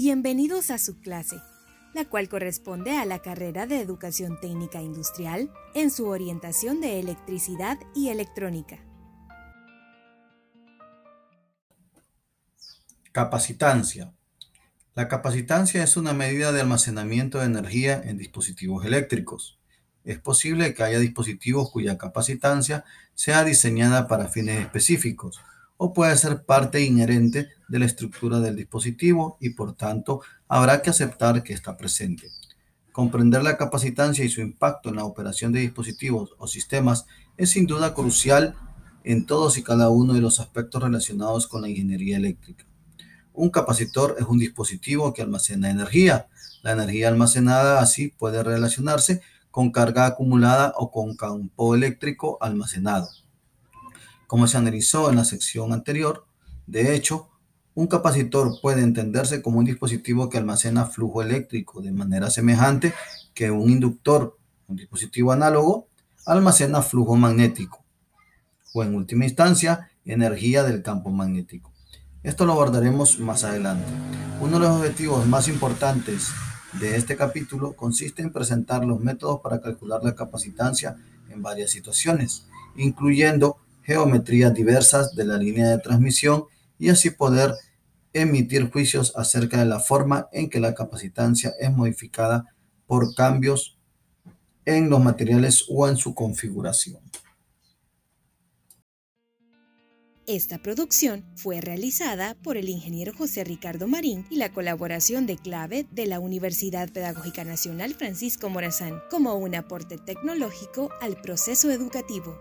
Bienvenidos a su clase, la cual corresponde a la carrera de Educación Técnica Industrial en su orientación de electricidad y electrónica. Capacitancia. La capacitancia es una medida de almacenamiento de energía en dispositivos eléctricos. Es posible que haya dispositivos cuya capacitancia sea diseñada para fines específicos o puede ser parte inherente de la estructura del dispositivo y por tanto habrá que aceptar que está presente. Comprender la capacitancia y su impacto en la operación de dispositivos o sistemas es sin duda crucial en todos y cada uno de los aspectos relacionados con la ingeniería eléctrica. Un capacitor es un dispositivo que almacena energía. La energía almacenada así puede relacionarse con carga acumulada o con campo eléctrico almacenado. Como se analizó en la sección anterior, de hecho, un capacitor puede entenderse como un dispositivo que almacena flujo eléctrico de manera semejante que un inductor, un dispositivo análogo, almacena flujo magnético o en última instancia energía del campo magnético. Esto lo abordaremos más adelante. Uno de los objetivos más importantes de este capítulo consiste en presentar los métodos para calcular la capacitancia en varias situaciones, incluyendo geometrías diversas de la línea de transmisión y así poder emitir juicios acerca de la forma en que la capacitancia es modificada por cambios en los materiales o en su configuración. Esta producción fue realizada por el ingeniero José Ricardo Marín y la colaboración de clave de la Universidad Pedagógica Nacional Francisco Morazán como un aporte tecnológico al proceso educativo.